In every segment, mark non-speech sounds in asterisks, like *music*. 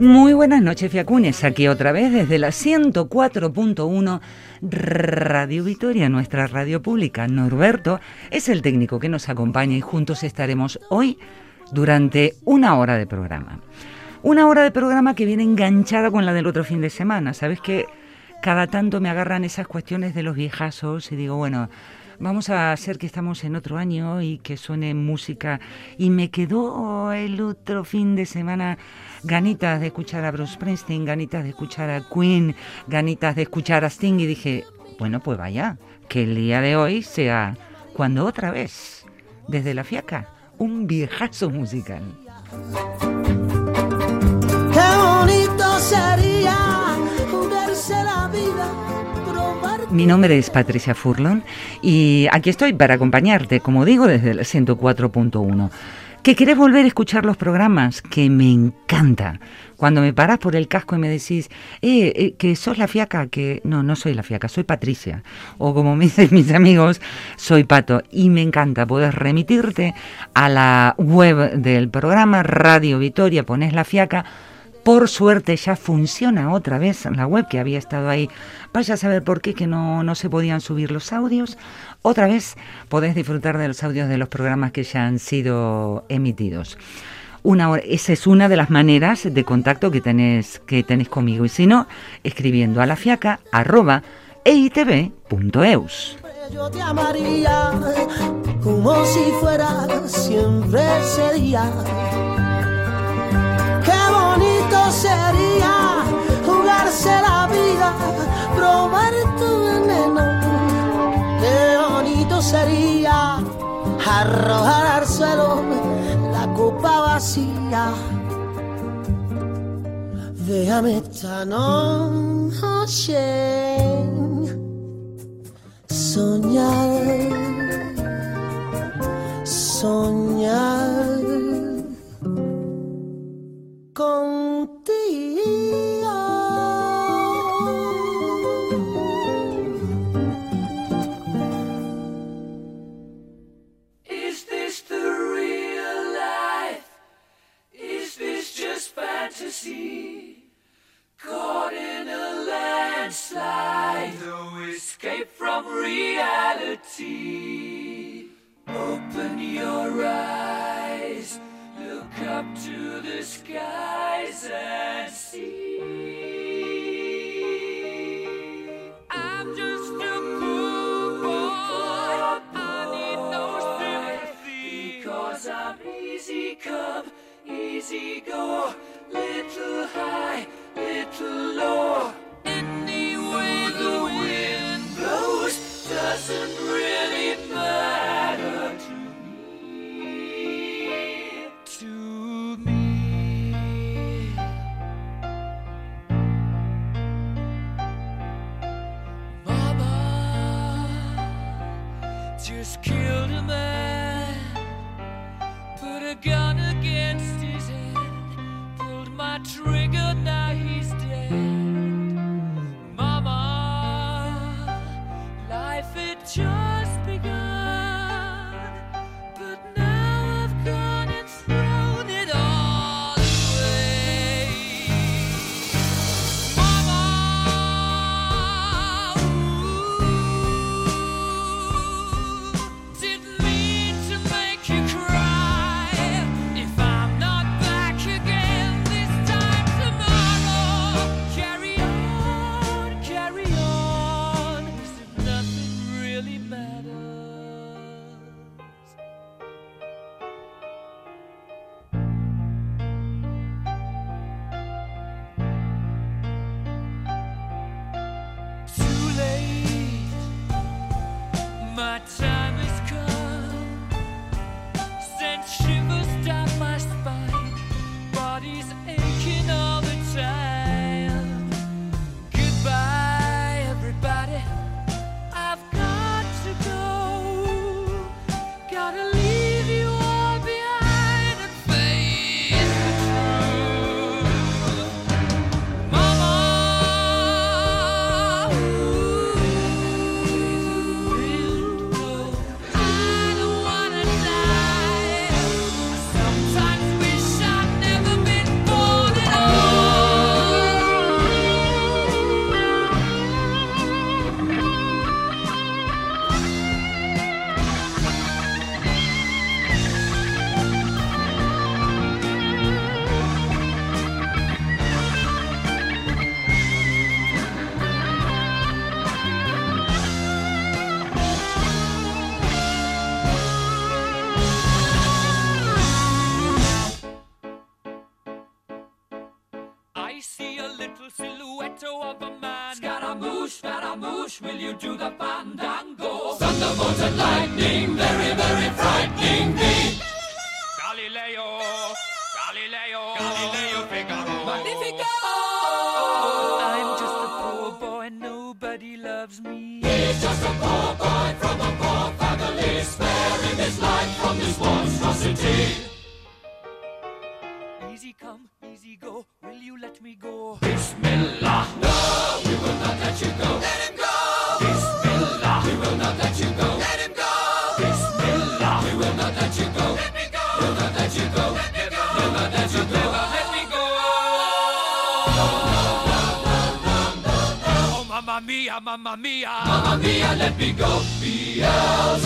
Muy buenas noches, Fiacunes. Aquí otra vez desde la 104.1 Radio Vitoria, nuestra radio pública. Norberto es el técnico que nos acompaña y juntos estaremos hoy durante una hora de programa. Una hora de programa que viene enganchada con la del otro fin de semana. Sabes que cada tanto me agarran esas cuestiones de los viejazos y digo, bueno, vamos a hacer que estamos en otro año y que suene música. Y me quedó el otro fin de semana ganitas de escuchar a Bruce Springsteen, ganitas de escuchar a Queen, ganitas de escuchar a Sting y dije, bueno, pues vaya, que el día de hoy sea cuando otra vez, desde la fiaca, un viejazo musical. Qué bonito sería la vida. Mi nombre es Patricia Furlon y aquí estoy para acompañarte, como digo, desde el 104.1 que querés volver a escuchar los programas, que me encanta. Cuando me paras por el casco y me decís, eh, eh, que sos la fiaca, que no, no soy la fiaca, soy Patricia. O como me dicen mis amigos, soy Pato. Y me encanta poder remitirte a la web del programa Radio Vitoria, pones la fiaca. Por suerte ya funciona otra vez la web que había estado ahí. Vaya a saber por qué que no, no se podían subir los audios otra vez podés disfrutar de los audios de los programas que ya han sido emitidos. Una esa es una de las maneras de contacto que tenés, que tenés conmigo. Y si no, escribiendo a la fiaca arroba eitv.eus. Yo te amaría como si fuera siempre. Qué bonito sería jugarse la vida, probar tu veneno sería arrojar al suelo la copa vacía. Déjame esta noche soñar, soñar reality. Open your eyes, up to the skies and see. I'm just a poor boy, I need no sympathy. Because I'm easy come, easy go little high, little low. Mamma mia. Mamma mia, let me go. Beelzebub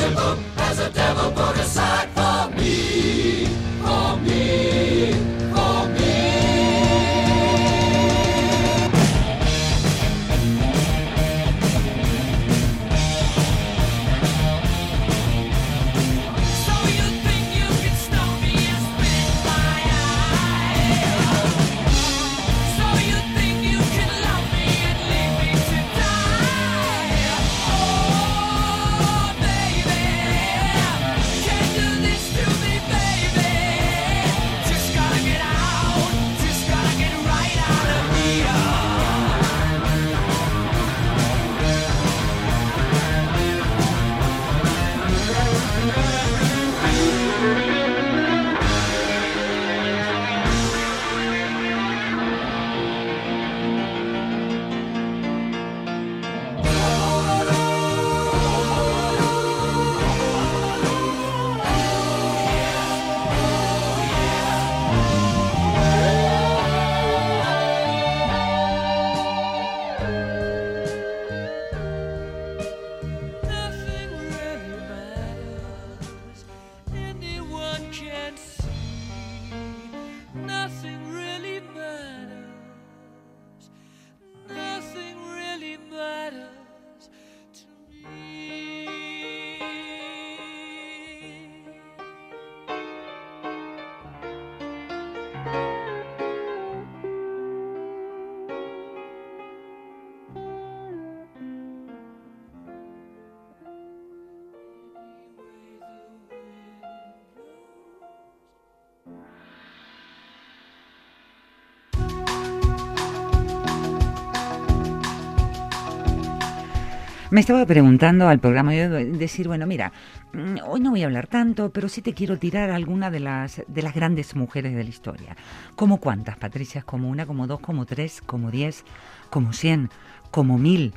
Me estaba preguntando al programa hoy, decir, bueno, mira, mm, hoy no voy a hablar tanto, pero sí te quiero tirar alguna de las, de las grandes mujeres de la historia. ¿Como cuántas, Patricia? ¿Como una, como dos, como tres, como diez, como cien, como mil?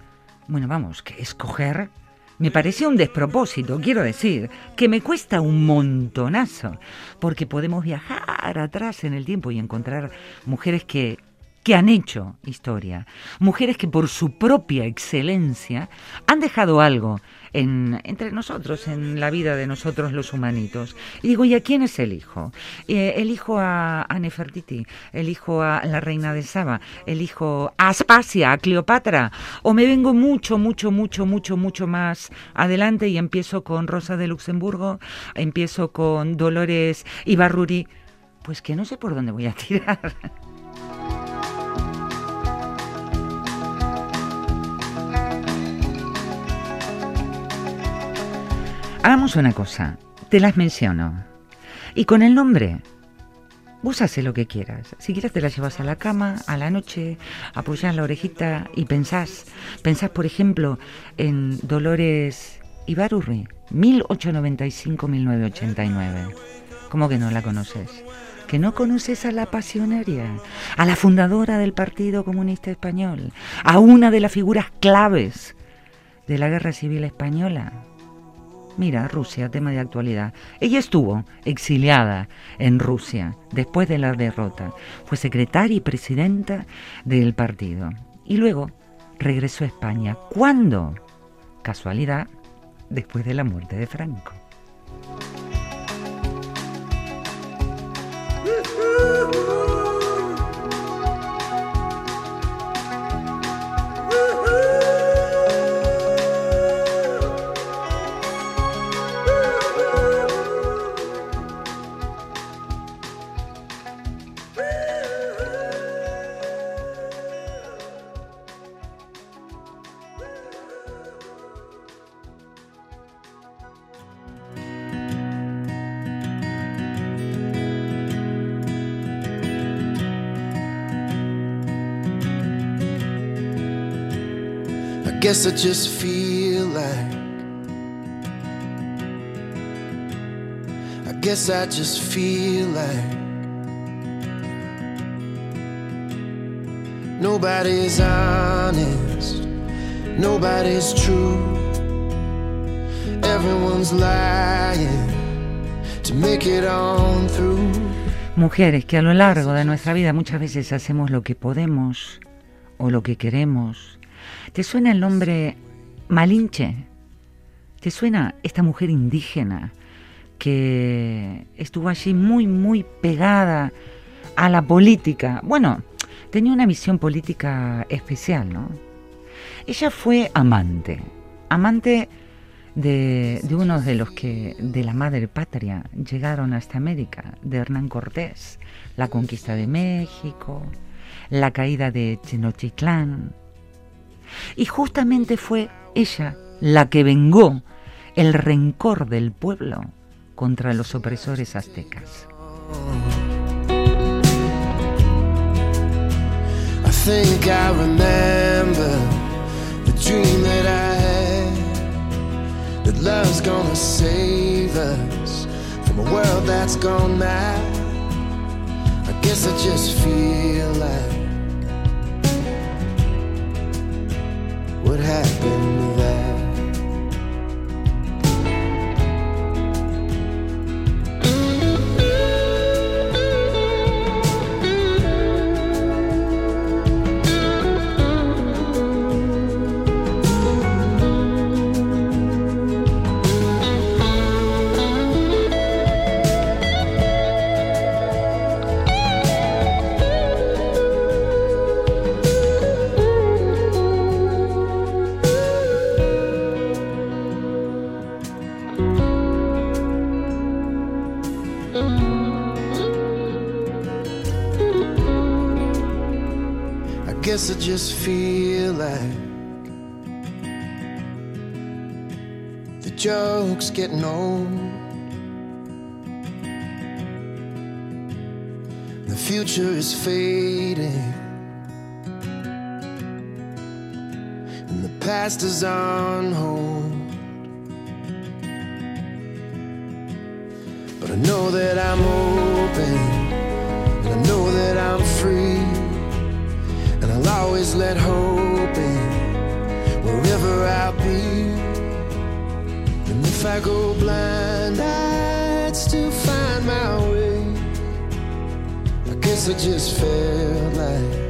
Bueno, vamos, que escoger me pareció un despropósito, quiero decir, que me cuesta un montonazo, porque podemos viajar atrás en el tiempo y encontrar mujeres que, que han hecho historia, mujeres que por su propia excelencia han dejado algo en, entre nosotros, en la vida de nosotros los humanitos. Y digo, ¿y a quién es elijo? Eh, elijo a, a Nefertiti, elijo a la reina de Saba, elijo a Aspasia, a Cleopatra, o me vengo mucho, mucho, mucho, mucho, mucho más adelante y empiezo con Rosa de Luxemburgo, empiezo con Dolores Ibarruri, pues que no sé por dónde voy a tirar. *laughs* Hagamos una cosa, te las menciono. Y con el nombre, vos lo que quieras. Si quieres te la llevas a la cama, a la noche, apoyás la orejita y pensás. Pensás, por ejemplo, en Dolores Ibarurri, 1895-1989. ¿Cómo que no la conoces? ¿Que no conoces a la pasionaria? A la fundadora del Partido Comunista Español, a una de las figuras claves de la Guerra Civil Española. Mira, Rusia, tema de actualidad. Ella estuvo exiliada en Rusia después de la derrota. Fue secretaria y presidenta del partido. Y luego regresó a España. ¿Cuándo? Casualidad, después de la muerte de Franco. Guess I just feel like. I guess I just feel like. Nobody's honest, nobody's true. Everyone's lying to make it on through. Mujeres que a lo largo de nuestra vida muchas veces hacemos lo que podemos o lo que queremos. ¿Te suena el nombre Malinche? ¿Te suena esta mujer indígena que estuvo allí muy, muy pegada a la política? Bueno, tenía una visión política especial, ¿no? Ella fue amante, amante de, de unos de los que de la madre patria llegaron hasta América, de Hernán Cortés, la conquista de México, la caída de Tenochtitlán. Y justamente fue ella la que vengó el rencor del pueblo contra los opresores aztecas. I think I remember the dream happen. Past is on hold. But I know that I'm open, and I know that I'm free. And I'll always let hope in wherever I'll be. And if I go blind, I'd still find my way. I guess I just felt like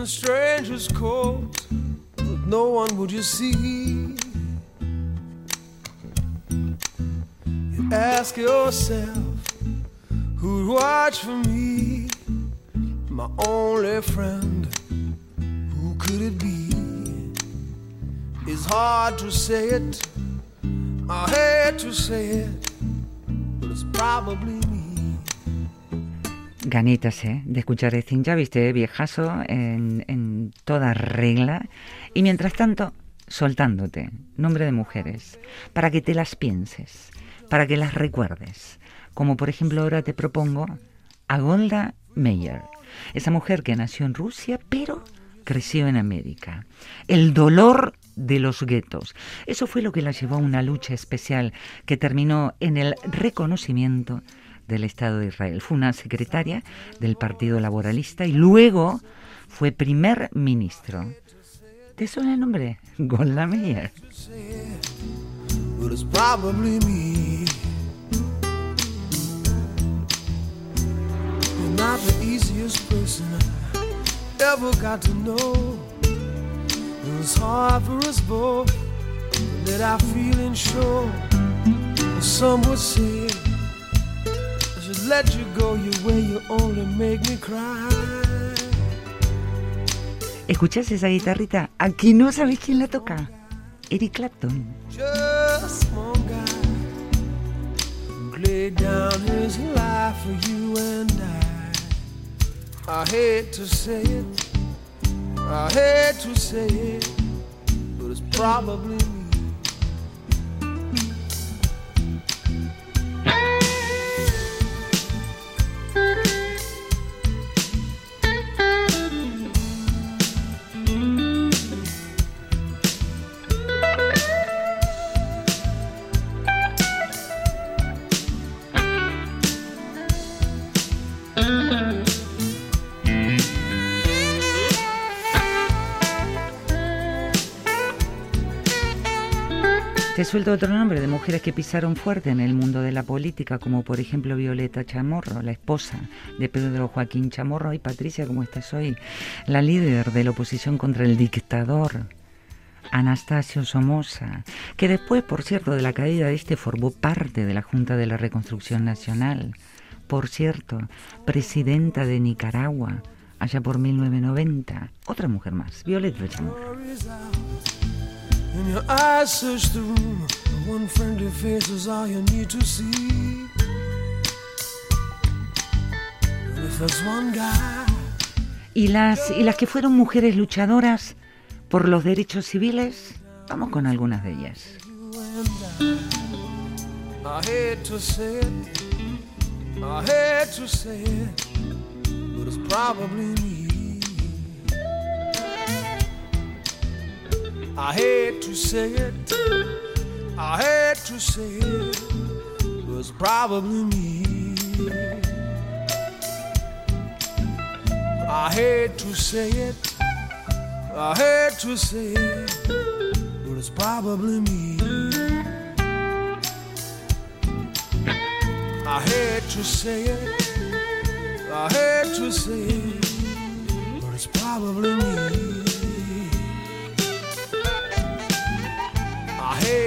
a stranger's coat, with no one would you see. You ask yourself, who'd watch for me? my only friend. Who could it be? It's hard to say it. I hate to say it, but it's probably. Ganitas, ¿eh? De escuchar de Cincha, viste, viejazo, en, en toda regla. Y mientras tanto, soltándote, nombre de mujeres, para que te las pienses, para que las recuerdes. Como por ejemplo ahora te propongo a Golda Meir, esa mujer que nació en Rusia, pero creció en América. El dolor de los guetos. Eso fue lo que la llevó a una lucha especial que terminó en el reconocimiento del Estado de Israel. Fue una secretaria del Partido Laboralista y luego fue primer ministro. ¿Te suena el nombre? *laughs* Golda Meir. Let you go your way. You only make me cry. ¿Escuchás esa guitarrita? Aquí no sabes quién la toca. Eric Clapton. just one guy laid down his life for you and I. I hate to say it, I hate to say it, but it's probably me. Te suelto otro nombre de mujeres que pisaron fuerte en el mundo de la política, como por ejemplo Violeta Chamorro, la esposa de Pedro Joaquín Chamorro. Y Patricia, ¿cómo estás hoy? La líder de la oposición contra el dictador. Anastasio Somoza, que después, por cierto, de la caída de este formó parte de la Junta de la Reconstrucción Nacional. Por cierto, presidenta de Nicaragua, allá por 1990. Otra mujer más, Violeta Chamorro. And your eyes search the room. One friendly face is all you need to see. And if there's one guy. Y las, y las que fueron mujeres luchadoras por los derechos civiles, vamos con algunas de ellas. I hate to say it, I hate to say it, but it's probably me. I hate to say it, I hate to say it, but it's probably me. I hate to say it, I hate to say it, but it's probably me. I hate to say it, I hate to say it, but it's probably me.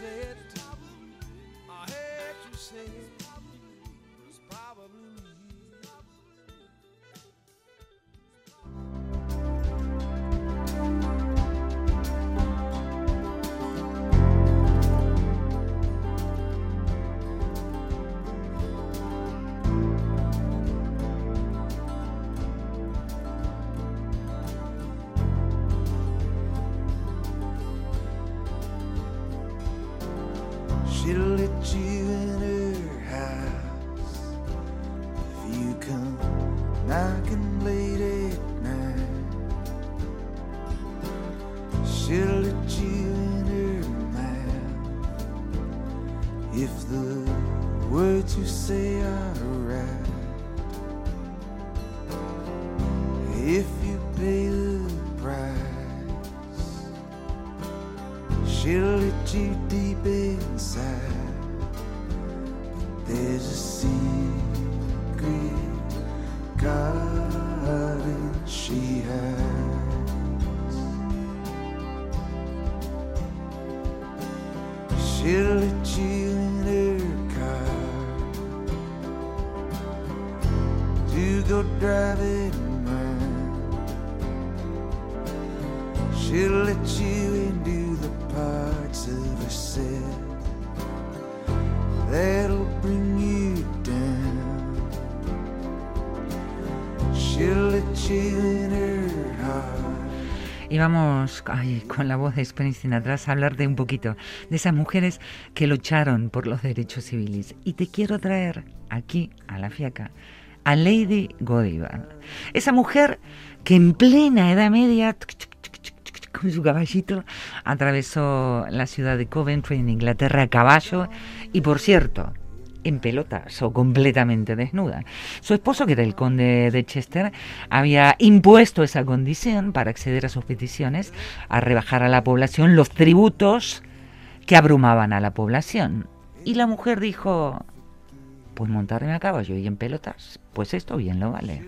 Hate She'll let you into the parts of herself that'll bring you down. She'll let you in her heart. Y vamos con la voz de Springsteen atrás a hablar de un poquito de esas mujeres que lucharon por los derechos civiles. Y te quiero traer aquí, a la fiaca, a Lady Godiva. Esa mujer que en plena Edad Media, con su caballito, atravesó la ciudad de Coventry en Inglaterra a caballo. Y por cierto, en pelotas o completamente desnuda. Su esposo, que era el conde de Chester, había impuesto esa condición para acceder a sus peticiones a rebajar a la población los tributos que abrumaban a la población. Y la mujer dijo, pues montarme a caballo y en pelotas, pues esto bien lo vale.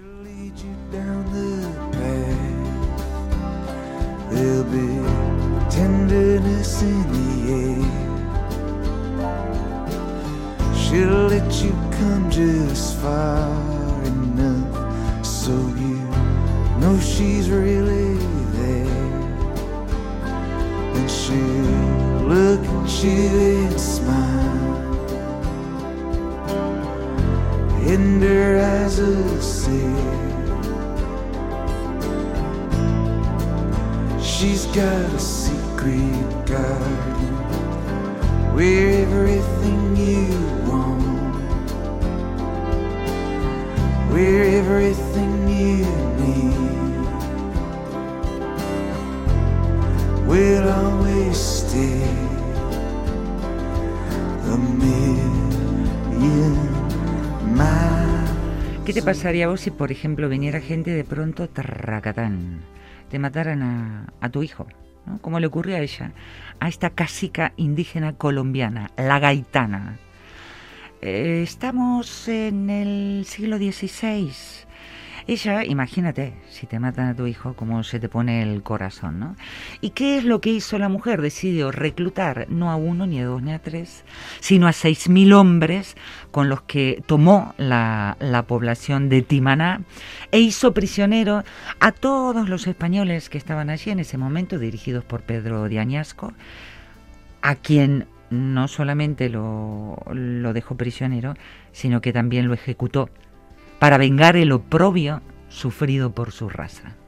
There'll be tenderness in the air. She'll let you come just far enough so you know she's really there. And she'll look at you and smile. In her eyes a sea. She's got a secret garden where everything you want, where everything you need will always stay. A. ¿Qué te pasaría a vos si, por ejemplo, viniera gente de pronto, tracatán, te mataran a, tu hijo? ¿no? Como le ocurrió a ella, a esta casica indígena colombiana, la gaitana. Eh, estamos en el siglo XVI. Ella, imagínate, si te matan a tu hijo, cómo se te pone el corazón, ¿no? ¿Y qué es lo que hizo la mujer? Decidió reclutar no a uno, ni a dos, ni a tres, sino a seis mil hombres con los que tomó la, la población de Timaná e hizo prisionero a todos los españoles que estaban allí en ese momento, dirigidos por Pedro de Añasco, a quien no solamente lo, lo dejó prisionero, sino que también lo ejecutó para vengar el oprobio sufrido por su raza.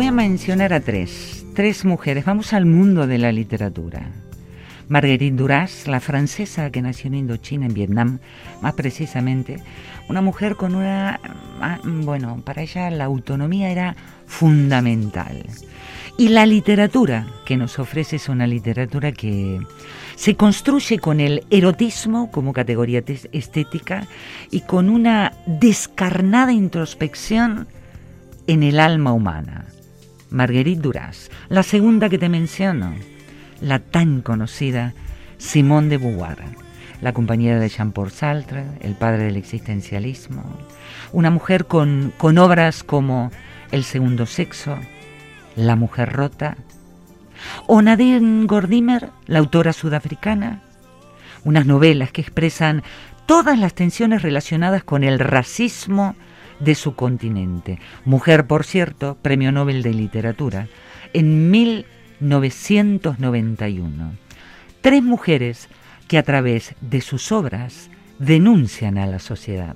Voy a mencionar a tres, tres mujeres. Vamos al mundo de la literatura. Marguerite Duras, la francesa que nació en Indochina, en Vietnam, más precisamente, una mujer con una... Bueno, para ella la autonomía era fundamental. Y la literatura que nos ofrece es una literatura que se construye con el erotismo como categoría estética y con una descarnada introspección en el alma humana. Marguerite Duras, la segunda que te menciono, la tan conocida Simone de Beauvoir, la compañera de Jean-Paul Sartre, el padre del existencialismo, una mujer con, con obras como El segundo sexo, La mujer rota, o Nadine Gordimer, la autora sudafricana, unas novelas que expresan todas las tensiones relacionadas con el racismo de su continente. Mujer, por cierto, Premio Nobel de Literatura, en 1991. Tres mujeres que a través de sus obras denuncian a la sociedad.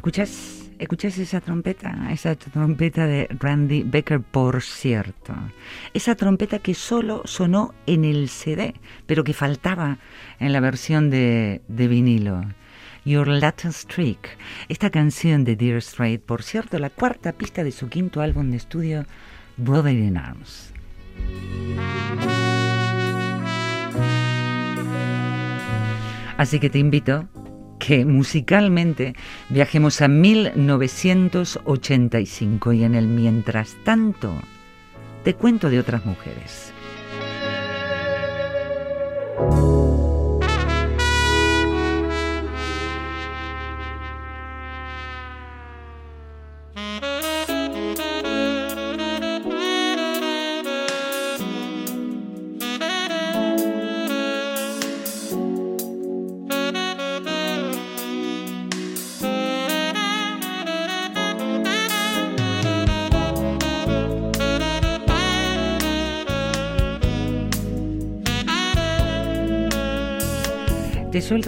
¿Escuchas, ¿Escuchas esa trompeta? Esa trompeta de Randy Becker, por cierto. Esa trompeta que solo sonó en el CD, pero que faltaba en la versión de, vinilo. Your Latest Trick, esta canción de Dear Strait, por cierto, la cuarta pista de su quinto álbum de estudio, Brother in Arms. Así que te invito que musicalmente viajemos a 1985 y en el mientras tanto te cuento de otras mujeres.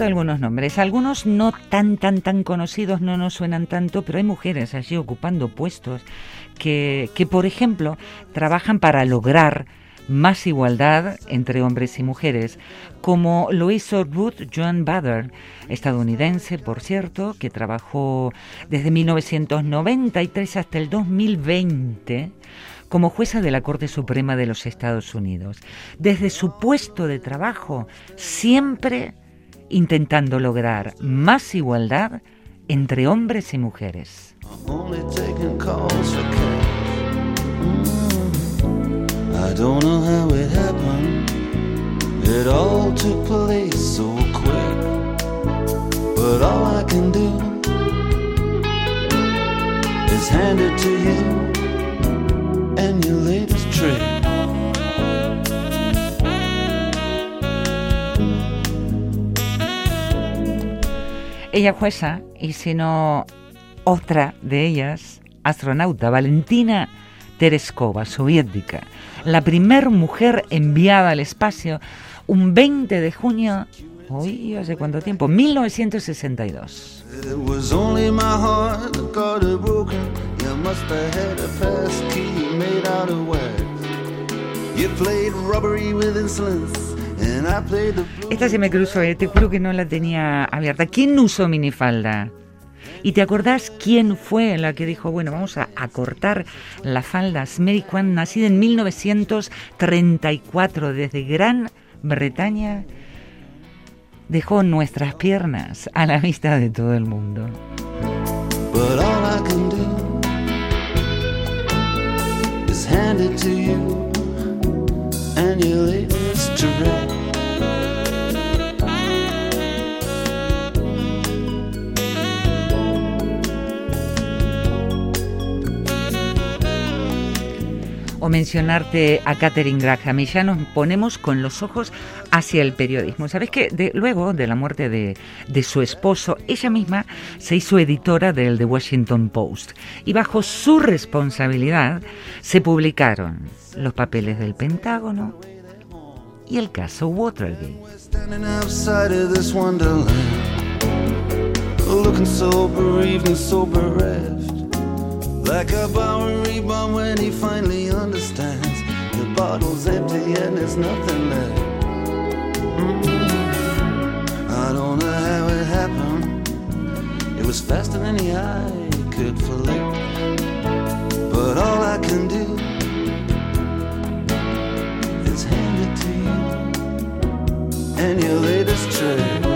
Algunos nombres. Algunos no tan, tan, tan conocidos, no nos suenan tanto, pero hay mujeres allí ocupando puestos que, que por ejemplo, trabajan para lograr más igualdad entre hombres y mujeres, como lo hizo Ruth Joan Bader, estadounidense, por cierto, que trabajó desde 1993 hasta el 2020 como jueza de la Corte Suprema de los Estados Unidos. Desde su puesto de trabajo, siempre intentando lograr más igualdad entre hombres y mujeres. Is hand it to you. And your latest trick. Ella jueza y si no otra de ellas, astronauta Valentina Tereskova, soviética, la primer mujer enviada al espacio un 20 de junio, hoy hace cuánto tiempo, 1962. It was only my heart that got it broken. You must have had a pass key made out of wax. You played robbery with Esta se me cruzó, eh, te juro que no la tenía abierta. ¿Quién usó minifalda? ¿Y te acordás quién fue la que dijo, bueno, vamos a acortar las faldas? Mary Quant, nacida en 1934 desde Gran Bretaña, dejó nuestras piernas a la vista de todo el mundo. To you o mencionarte a Catherine Graham y ya nos ponemos con los ojos hacia el periodismo. ¿Sabes que luego de la muerte de, su esposo, ella misma se hizo editora del The Washington Post y bajo su responsabilidad se publicaron los papeles del Pentágono y el caso Watergate. Like a Bowery bomb when he finally understands the bottle's empty and there's nothing left. Mm. I don't know how it happened. It was faster than the eye could flick, but all I can do is hand it to you and your latest trick.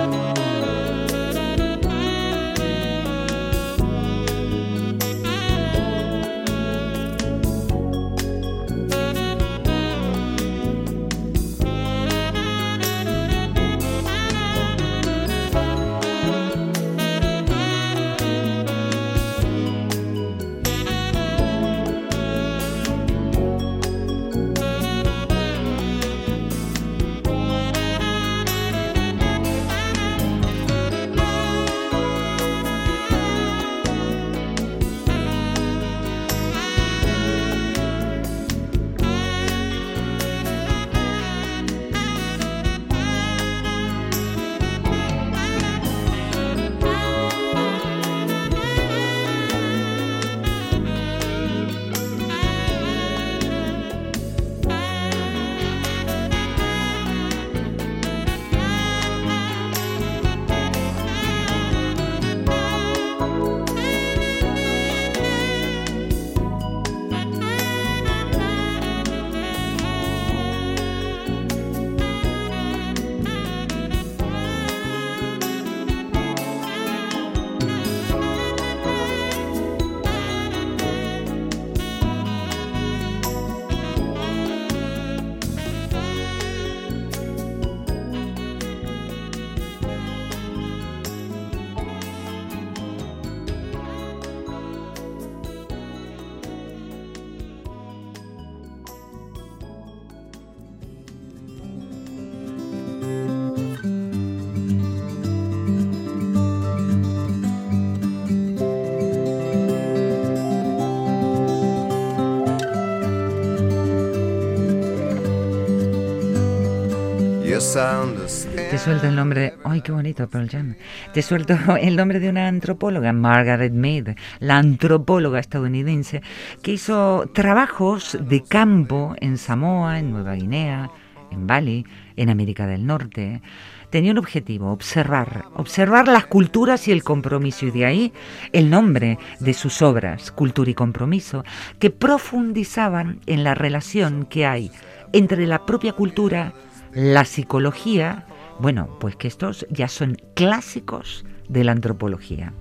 Te suelto el nombre. ¡Ay, qué bonito, Pearl Jam! Te suelto *laughs* el nombre de una antropóloga, Margaret Mead, la antropóloga estadounidense, que hizo trabajos de campo en Samoa, en Nueva Guinea, en Bali, en América del Norte. Tenía un objetivo, observar, observar las culturas y el compromiso, y de ahí el nombre de sus obras, Cultura y Compromiso, que profundizaban en la relación que hay entre la propia cultura, la psicología, bueno, pues que estos ya son clásicos de la antropología.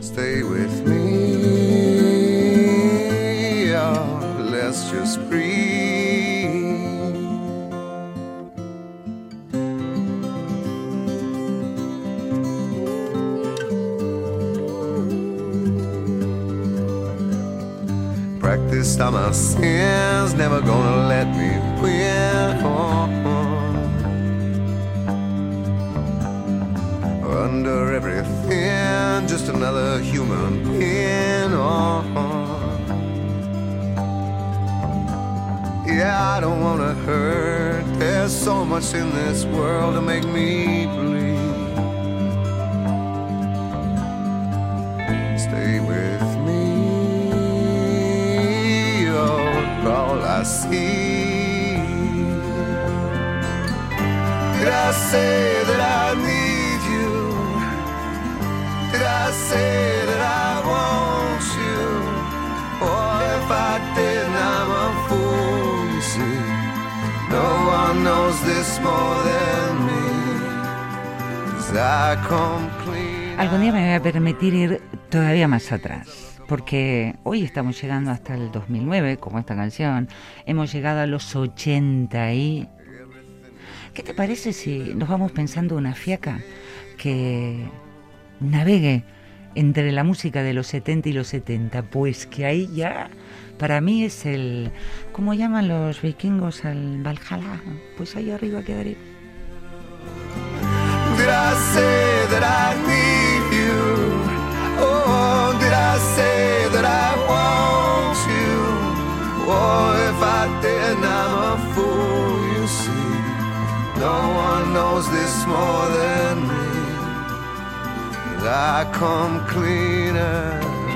Stay with me. Let's just breathe. Practiced on my sins, never gonna let me win. Oh, oh. Under everything, just another human being. Oh, yeah, I don't wanna hurt. There's so much in this world to make me bleed. Stay with me, oh, all I see. Did I say that I need say that I want you? Or if I did, I'm a fool, you see. No one knows this more than me. 'Cause I come clean. Algún día me voy a permitir ir todavía más atrás, porque hoy estamos llegando hasta el 2009, como esta canción, hemos llegado a los 80 y... ¿Qué te parece si nos vamos pensando una fiaca que navegue entre la música de los 70 y los 70? Pues que ahí ya, para mí es el... ¿Cómo llaman los vikingos al Valhalla? Pues ahí arriba quedaré. Oh? Oh. No one knows this more than I come cleaner.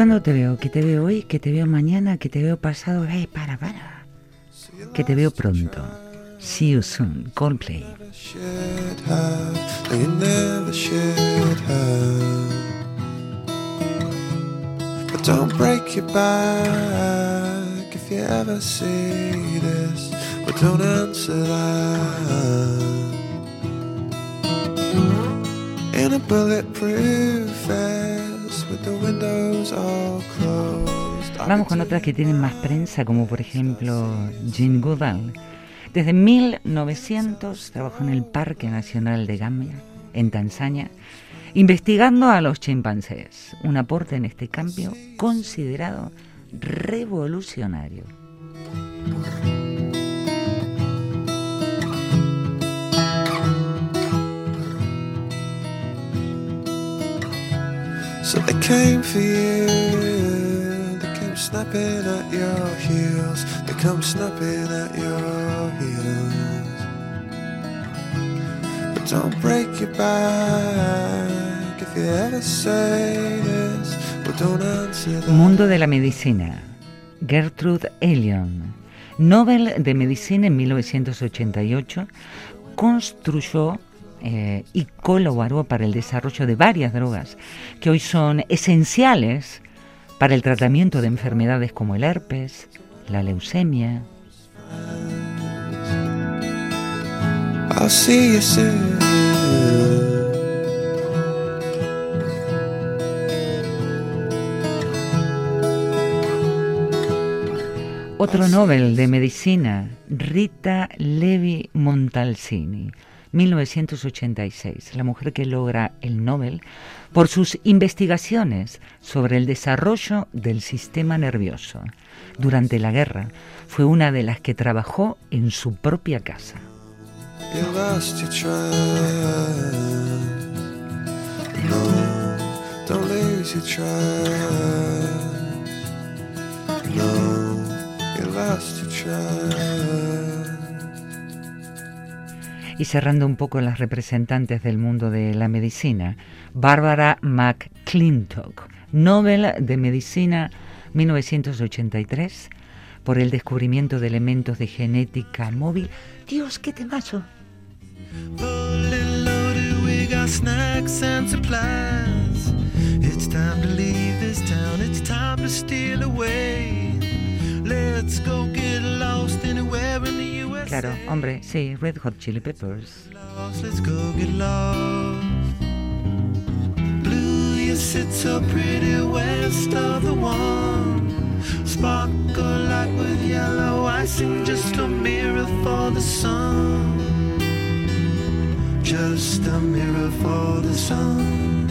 Que cuando te veo, que te veo hoy, que te veo mañana, que te veo pasado, ¡eh, para, para! Que te veo pronto. See you soon, Coldplay. But don't break your back if you ever see this, but don't answer that. In a bulletproof Vamos con otras que tienen más prensa, como por ejemplo Jean Goodall. Desde 1900 trabajó en el Parque Nacional de Gambia, en Tanzania, investigando a los chimpancés. Un aporte en este cambio considerado revolucionario. So they came for you. They came snapping at your heels. They come snapping at your heels. But don't break your back if you ever say this. But don't answer that. Mundo de la medicina. Gertrude Elion, Nobel de Medicina en 1988, construyó eh, y colaboró para el desarrollo de varias drogas que hoy son esenciales para el tratamiento de enfermedades como el herpes, la leucemia. Otro Nobel de Medicina, Rita Levi Montalcini, 1986, la mujer que logra el Nobel por sus investigaciones sobre el desarrollo del sistema nervioso. Durante la guerra fue una de las que trabajó en su propia casa. Y cerrando un poco las representantes del mundo de la medicina, Barbara McClintock, Nobel de Medicina 1983 por el descubrimiento de elementos de genética móvil. Dios, qué temazo. It's time to leave this town, it's time to steal away. Let's go get lost anywhere. Claro, hombre, sí, Red Hot Chili Peppers. Lost, let's go get lost. Blue, you sit so pretty west of the one. Sparkle like with yellow icing, just a mirror for the sun. Just a mirror for the sun.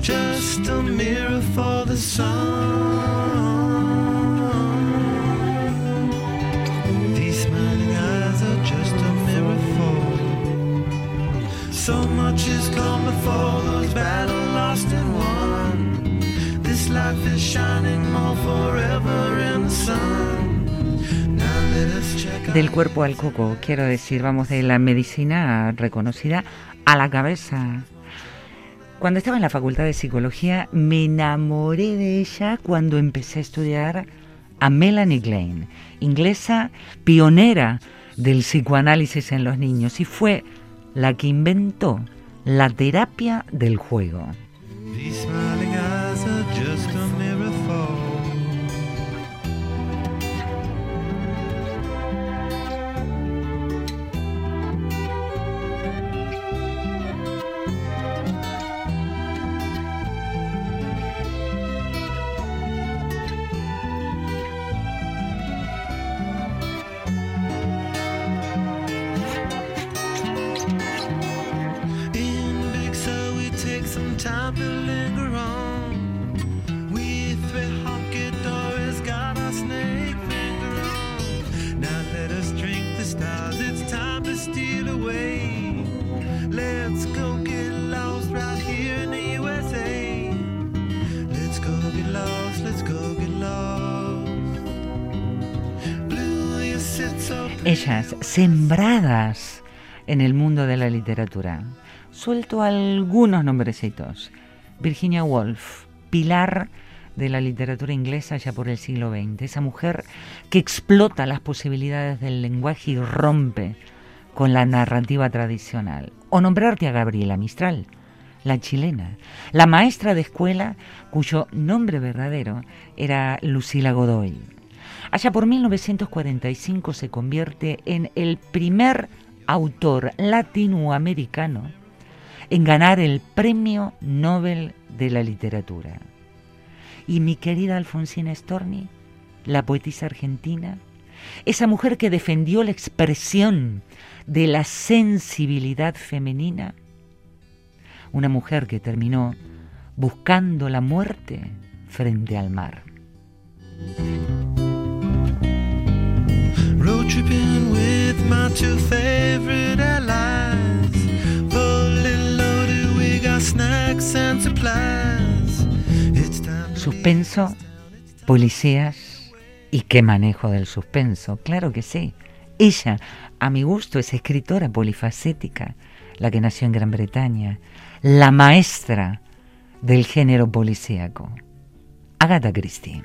Just a mirror for the sun. So much has come before those battles lost and won. This life is shining more forever in the sun. Del cuerpo al coco, quiero decir, vamos de la medicina reconocida a la cabeza. Cuando estaba en la facultad de psicología, me enamoré de ella cuando empecé a estudiar a Melanie Klein, inglesa pionera del psicoanálisis en los niños, y fue la que inventó la terapia del juego. Ellas, sembradas en el mundo de la literatura. Suelto algunos nombrecitos. Virginia Woolf, pilar de la literatura inglesa ya por el siglo XX. Esa mujer que explota las posibilidades del lenguaje y rompe con la narrativa tradicional. O nombrarte a Gabriela Mistral, la chilena, la maestra de escuela cuyo nombre verdadero era Lucila Godoy. Allá por 1945 se convierte en el primer autor latinoamericano en ganar el Premio Nobel de la Literatura. Y mi querida Alfonsina Storni, la poetisa argentina, esa mujer que defendió la expresión de la sensibilidad femenina, una mujer que terminó buscando la muerte frente al mar. Road tripping with my two favorite allies. Suspenso, policías y qué manejo del suspenso. Claro que sí. Ella, a mi gusto, es escritora polifacética, la que nació en Gran Bretaña, la maestra del género policíaco. Agatha Christie.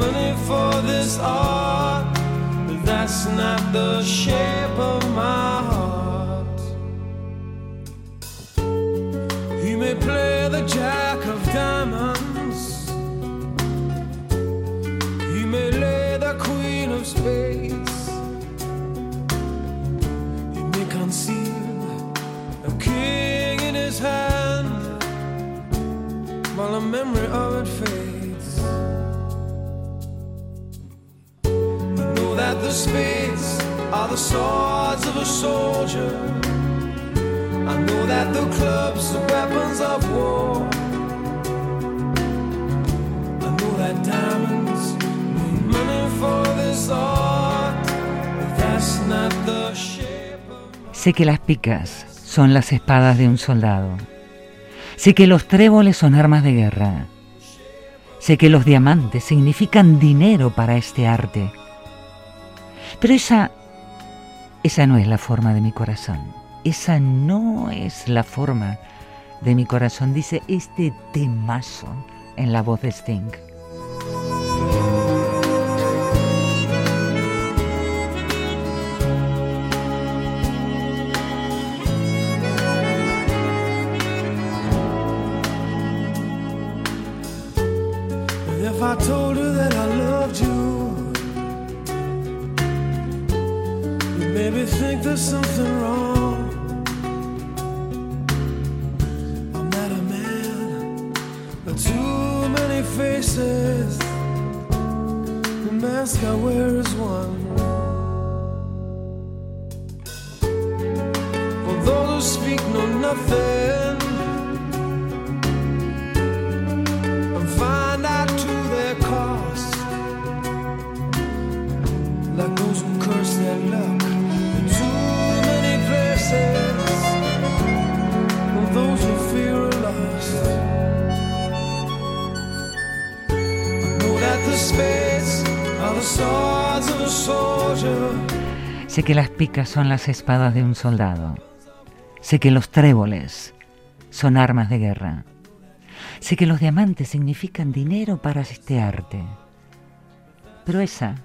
money for this art, but that's not the shape of my heart. Sé que las picas son las espadas de un soldado. Sé que los tréboles son armas de guerra. Sé que los diamantes significan dinero para este arte. Pero esa esa no es la forma de mi corazón. Esa no es la forma de mi corazón, dice este temazo en la voz de Sting. Son las espadas de un soldado. Sé que los tréboles son armas de guerra. Sé que los diamantes significan dinero para este arte. Pero esa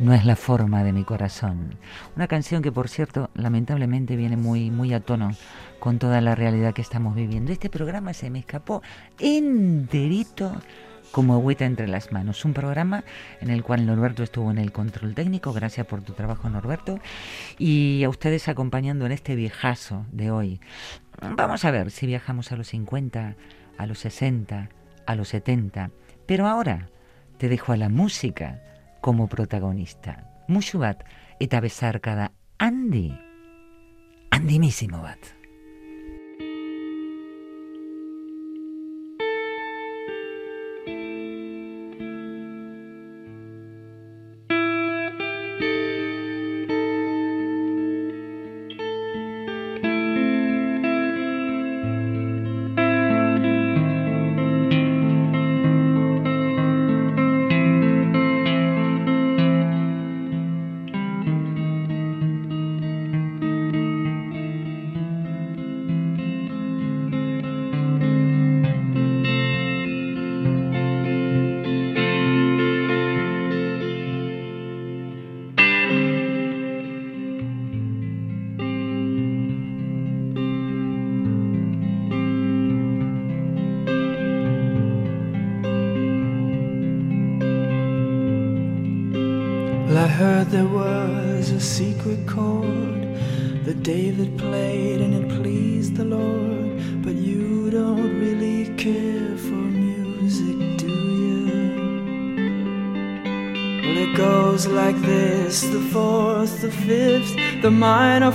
no es la forma de mi corazón. Una canción que, por cierto, lamentablemente viene muy, muy a tono con toda la realidad que estamos viviendo. Este programa se me escapó enterito como agüita entre las manos. Un programa en el cual Norberto estuvo en el control técnico. Gracias por tu trabajo, Norberto. Y a ustedes acompañando en este viejazo de hoy. Vamos a ver si viajamos a los 50, a los 60, a los 70. Pero ahora te dejo a la música como protagonista. Musu bat eta bezarkada handi, handimísimo bat.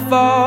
Fall,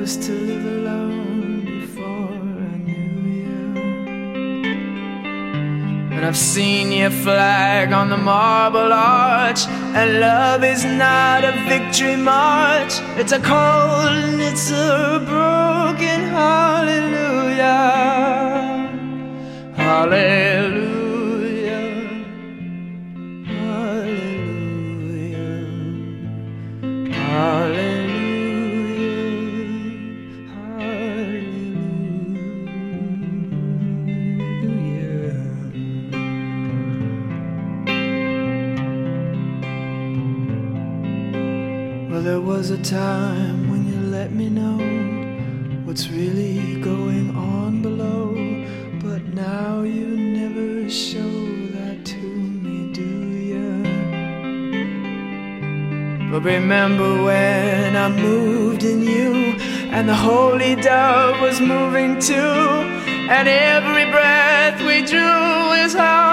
used to live alone before I knew you. And I've seen your flag on the marble arch. And love is not a victory march, it's a cold and it's a broken hallelujah. Hallelujah. And the holy dove was moving too, and every breath we drew is hallelujah.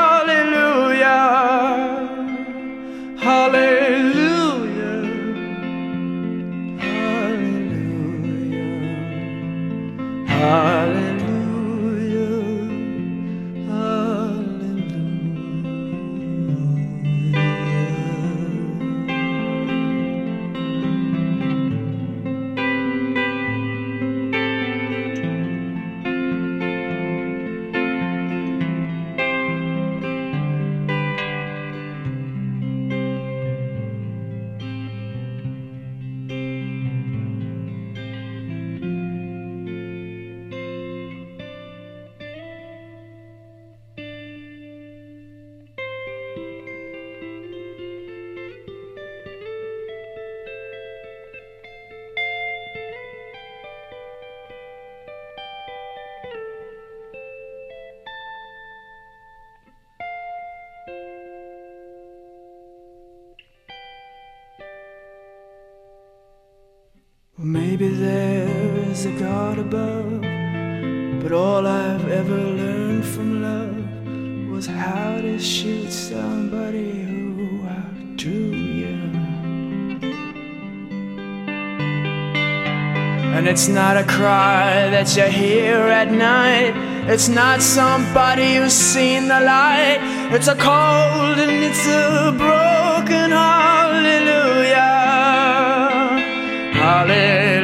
Is a God above, but all I've ever learned from love was how to shoot somebody who outdrew you. And it's not a cry that you hear at night. It's not somebody who's seen the light. It's a cold and it's a broken hallelujah. Hallelujah.